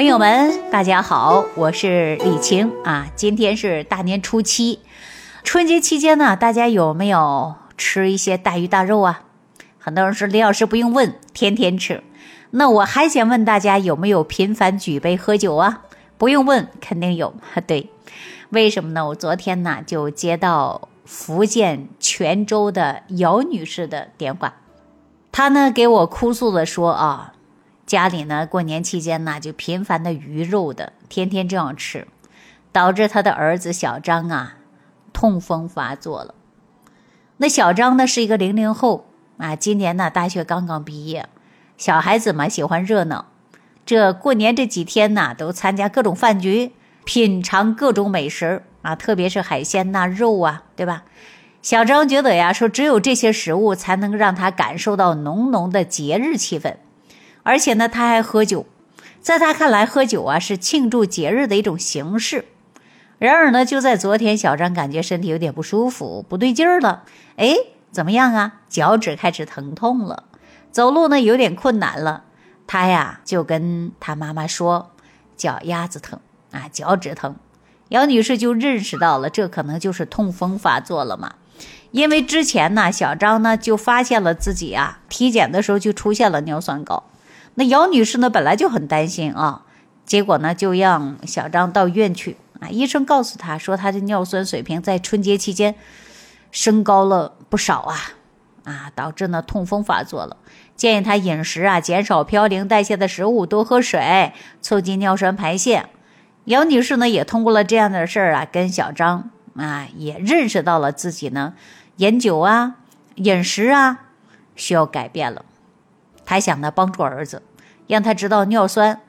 朋友们，大家好，我是李晴啊。今天是大年初七，春节期间呢，大家有没有吃一些大鱼大肉啊？很多人说李老师不用问，天天吃。那我还想问大家有没有频繁举杯喝酒啊？不用问，肯定有。对，为什么呢？我昨天呢就接到福建泉州的姚女士的电话，她呢给我哭诉的说啊，家里呢过年期间呢就频繁的鱼肉的，天天这样吃，导致他的儿子小张啊痛风发作了。那小张呢是一个零零后啊，今年呢大学刚刚毕业。小孩子嘛，喜欢热闹，这过年这几天呢，都参加各种饭局，品尝各种美食啊，特别是海鲜呐、肉啊，对吧？小张觉得呀，说只有这些食物才能让他感受到浓浓的节日气氛，而且呢，他还喝酒，在他看来，喝酒啊是庆祝节日的一种形式。然而呢，就在昨天，小张感觉身体有点不舒服，不对劲儿了，哎，怎么样啊？脚趾开始疼痛了。走路呢有点困难了，他呀就跟他妈妈说，脚丫子疼啊，脚趾疼。姚女士就认识到了，这可能就是痛风发作了嘛。因为之前呢，小张呢就发现了自己啊，体检的时候就出现了尿酸高。那姚女士呢本来就很担心啊，结果呢就让小张到医院去啊，医生告诉她说，她的尿酸水平在春节期间升高了不少啊。啊，导致呢痛风发作了。建议她饮食啊，减少嘌呤代谢的食物，多喝水，促进尿酸排泄。姚女士呢，也通过了这样的事儿啊，跟小张啊，也认识到了自己呢，饮酒啊，饮食啊，需要改变了。还想呢，帮助儿子，让他知道尿酸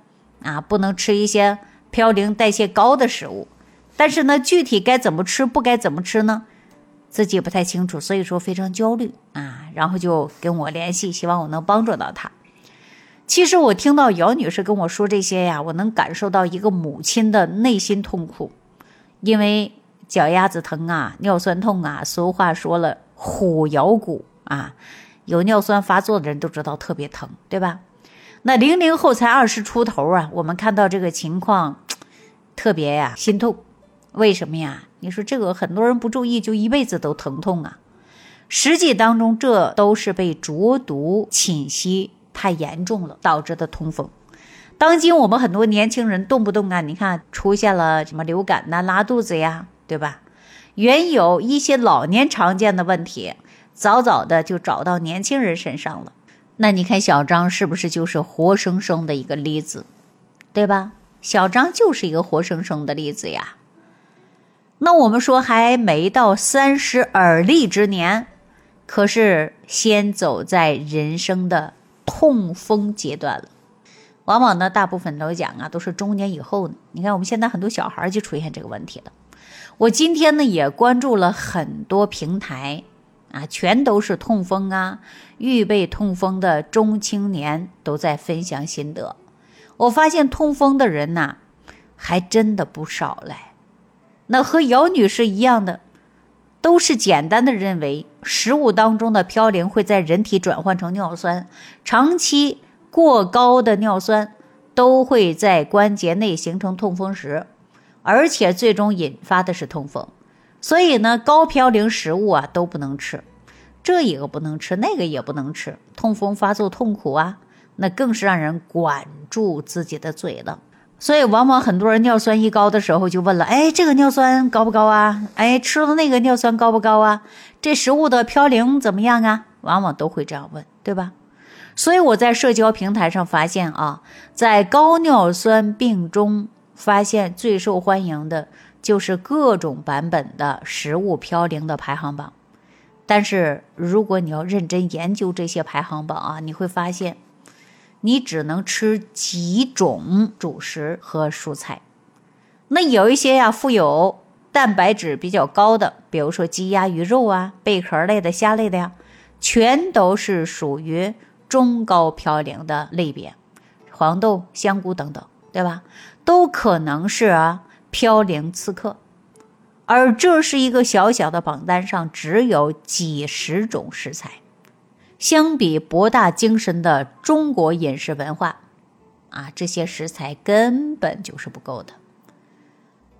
啊，不能吃一些嘌呤代谢高的食物。但是呢，具体该怎么吃，不该怎么吃呢？自己也不太清楚，所以说非常焦虑啊，然后就跟我联系，希望我能帮助到他。其实我听到姚女士跟我说这些呀，我能感受到一个母亲的内心痛苦，因为脚丫子疼啊，尿酸痛啊。俗话说了，虎咬骨啊，有尿酸发作的人都知道特别疼，对吧？那零零后才二十出头啊，我们看到这个情况，特别呀心痛。为什么呀？你说这个很多人不注意，就一辈子都疼痛啊。实际当中，这都是被浊毒侵袭太严重了导致的痛风。当今我们很多年轻人动不动啊，你看出现了什么流感呐、拉肚子呀，对吧？原有一些老年常见的问题，早早的就找到年轻人身上了。那你看小张是不是就是活生生的一个例子，对吧？小张就是一个活生生的例子呀。那我们说还没到三十而立之年，可是先走在人生的痛风阶段了。往往呢，大部分都讲啊，都是中年以后呢。你看我们现在很多小孩就出现这个问题了。我今天呢也关注了很多平台啊，全都是痛风啊，预备痛风的中青年都在分享心得。我发现痛风的人呐，还真的不少嘞。那和姚女士一样的，都是简单的认为食物当中的嘌呤会在人体转换成尿酸，长期过高的尿酸都会在关节内形成痛风石，而且最终引发的是痛风。所以呢，高嘌呤食物啊都不能吃，这一个不能吃，那个也不能吃，痛风发作痛苦啊，那更是让人管住自己的嘴了。所以，往往很多人尿酸一高的时候就问了：“哎，这个尿酸高不高啊？哎，吃了那个尿酸高不高啊？这食物的嘌呤怎么样啊？”往往都会这样问，对吧？所以我在社交平台上发现啊，在高尿酸病中，发现最受欢迎的就是各种版本的食物嘌呤的排行榜。但是，如果你要认真研究这些排行榜啊，你会发现。你只能吃几种主食和蔬菜，那有一些呀富有蛋白质比较高的，比如说鸡鸭鱼肉啊、贝壳类的、虾类的呀，全都是属于中高嘌呤的类别，黄豆、香菇等等，对吧？都可能是啊飘零刺客，而这是一个小小的榜单上只有几十种食材。相比博大精深的中国饮食文化，啊，这些食材根本就是不够的。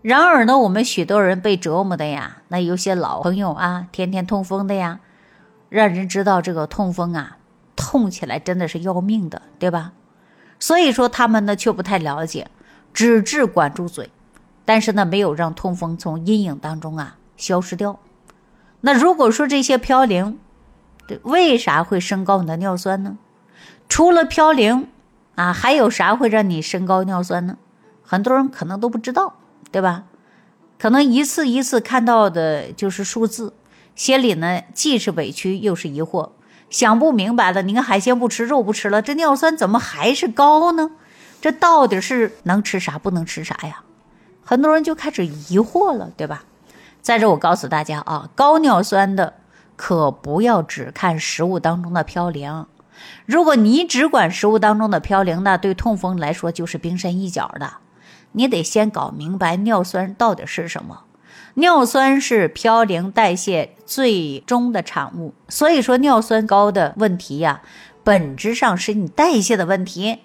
然而呢，我们许多人被折磨的呀，那有些老朋友啊，天天痛风的呀，让人知道这个痛风啊，痛起来真的是要命的，对吧？所以说他们呢却不太了解，只治管住嘴，但是呢没有让痛风从阴影当中啊消失掉。那如果说这些嘌呤，对，为啥会升高你的尿酸呢？除了嘌呤啊，还有啥会让你升高尿酸呢？很多人可能都不知道。对吧？可能一次一次看到的就是数字，心里呢既是委屈又是疑惑，想不明白了。你看海鲜不吃，肉不吃了，这尿酸怎么还是高呢？这到底是能吃啥，不能吃啥呀？很多人就开始疑惑了，对吧？在这我告诉大家啊，高尿酸的可不要只看食物当中的嘌呤，如果你只管食物当中的嘌呤，那对痛风来说就是冰山一角的。你得先搞明白尿酸到底是什么。尿酸是嘌呤代谢最终的产物，所以说尿酸高的问题呀，本质上是你代谢的问题。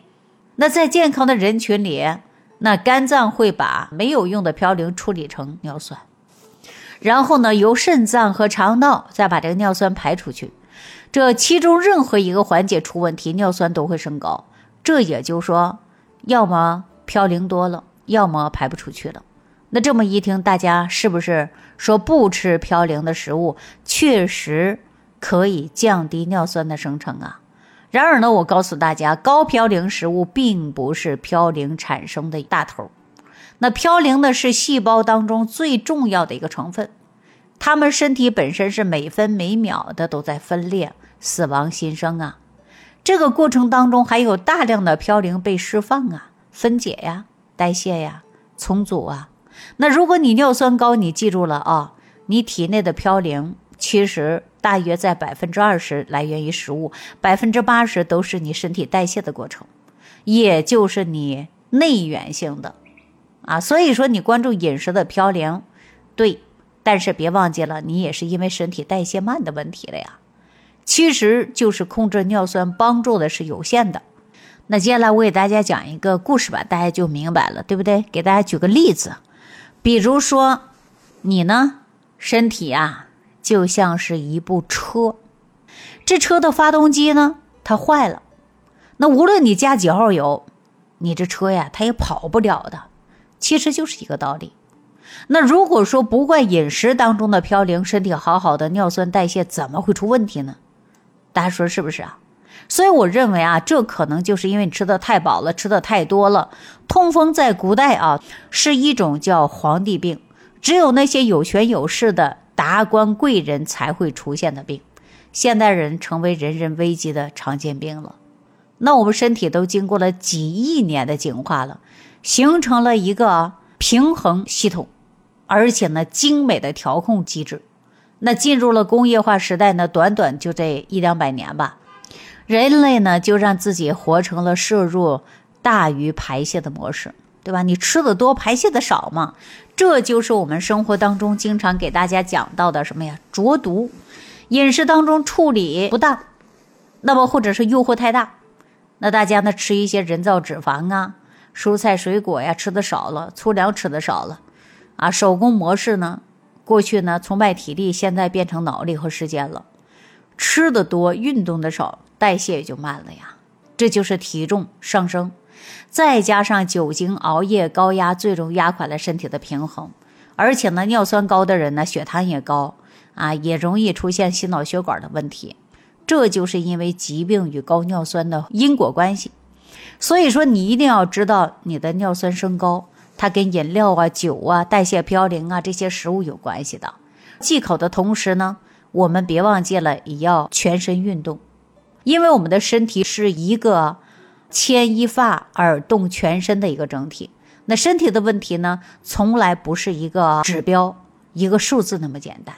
那在健康的人群里，那肝脏会把没有用的嘌呤处理成尿酸，然后呢，由肾脏和肠道再把这个尿酸排出去。这其中任何一个环节出问题，尿酸都会升高。这也就是说，要么嘌呤多了。要么排不出去了，那这么一听，大家是不是说不吃嘌呤的食物确实可以降低尿酸的生成啊？然而呢，我告诉大家，高嘌呤食物并不是嘌呤产生的大头。那嘌呤呢是细胞当中最重要的一个成分，它们身体本身是每分每秒的都在分裂、死亡、新生啊。这个过程当中还有大量的嘌呤被释放啊、分解呀。代谢呀，重组啊。那如果你尿酸高，你记住了啊，你体内的嘌呤其实大约在百分之二十来源于食物，百分之八十都是你身体代谢的过程，也就是你内源性的啊。所以说，你关注饮食的嘌呤，对，但是别忘记了，你也是因为身体代谢慢的问题了呀。其实就是控制尿酸帮助的是有限的。那接下来我给大家讲一个故事吧，大家就明白了，对不对？给大家举个例子，比如说你呢，身体啊就像是一部车，这车的发动机呢它坏了，那无论你加几号油，你这车呀它也跑不了的，其实就是一个道理。那如果说不怪饮食当中的嘌呤，身体好好的尿酸代谢怎么会出问题呢？大家说是不是啊？所以我认为啊，这可能就是因为你吃的太饱了，吃的太多了。痛风在古代啊是一种叫皇帝病，只有那些有权有势的达官贵人才会出现的病。现代人成为人人危机的常见病了。那我们身体都经过了几亿年的进化了，形成了一个平衡系统，而且呢精美的调控机制。那进入了工业化时代呢，短短就这一两百年吧。人类呢，就让自己活成了摄入大于排泄的模式，对吧？你吃的多，排泄的少嘛。这就是我们生活当中经常给大家讲到的什么呀？浊毒，饮食当中处理不当，那么或者是诱惑太大，那大家呢吃一些人造脂肪啊，蔬菜水果呀吃的少了，粗粮吃的少了，啊，手工模式呢，过去呢崇拜体力，现在变成脑力和时间了，吃的多，运动的少。代谢也就慢了呀，这就是体重上升，再加上酒精、熬夜、高压，最终压垮了身体的平衡。而且呢，尿酸高的人呢，血糖也高啊，也容易出现心脑血管的问题。这就是因为疾病与高尿酸的因果关系。所以说，你一定要知道你的尿酸升高，它跟饮料啊、酒啊、代谢嘌呤啊这些食物有关系的。忌口的同时呢，我们别忘记了也要全身运动。因为我们的身体是一个牵一发而动全身的一个整体，那身体的问题呢，从来不是一个指标、一个数字那么简单。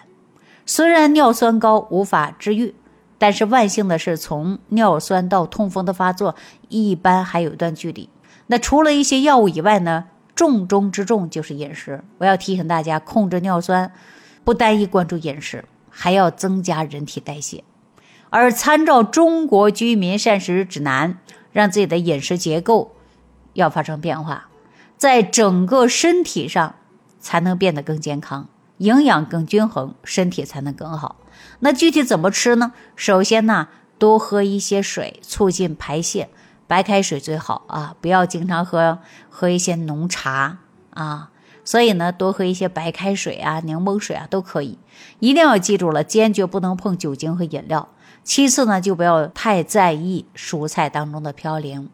虽然尿酸高无法治愈，但是万幸的是，从尿酸到痛风的发作，一般还有一段距离。那除了一些药物以外呢，重中之重就是饮食。我要提醒大家，控制尿酸，不单一关注饮食，还要增加人体代谢。而参照《中国居民膳食指南》，让自己的饮食结构要发生变化，在整个身体上才能变得更健康，营养更均衡，身体才能更好。那具体怎么吃呢？首先呢，多喝一些水，促进排泄，白开水最好啊，不要经常喝喝一些浓茶啊。所以呢，多喝一些白开水啊、柠檬水啊都可以。一定要记住了，坚决不能碰酒精和饮料。其次呢，就不要太在意蔬菜当中的嘌呤。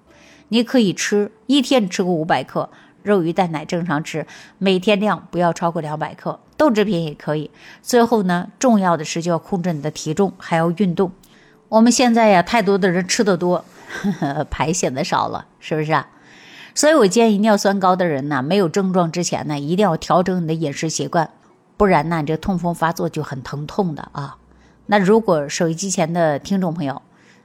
你可以吃一天吃个五百克肉、鱼、蛋、奶，正常吃，每天量不要超过两百克。豆制品也可以。最后呢，重要的是就要控制你的体重，还要运动。我们现在呀，太多的人吃的多，呵 呵排泄的少了，是不是啊？所以我建议尿酸高的人呢，没有症状之前呢，一定要调整你的饮食习惯，不然呢，你这痛风发作就很疼痛的啊。那如果手机前的听众朋友，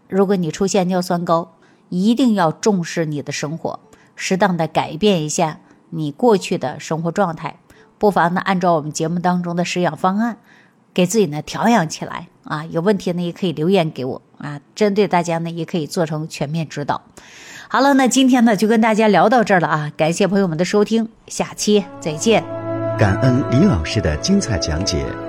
如果你出现尿酸高，一定要重视你的生活，适当的改变一下你过去的生活状态，不妨呢按照我们节目当中的食养方案，给自己呢调养起来啊。有问题呢也可以留言给我啊，针对大家呢也可以做成全面指导。好了，那今天呢就跟大家聊到这儿了啊！感谢朋友们的收听，下期再见。感恩李老师的精彩讲解。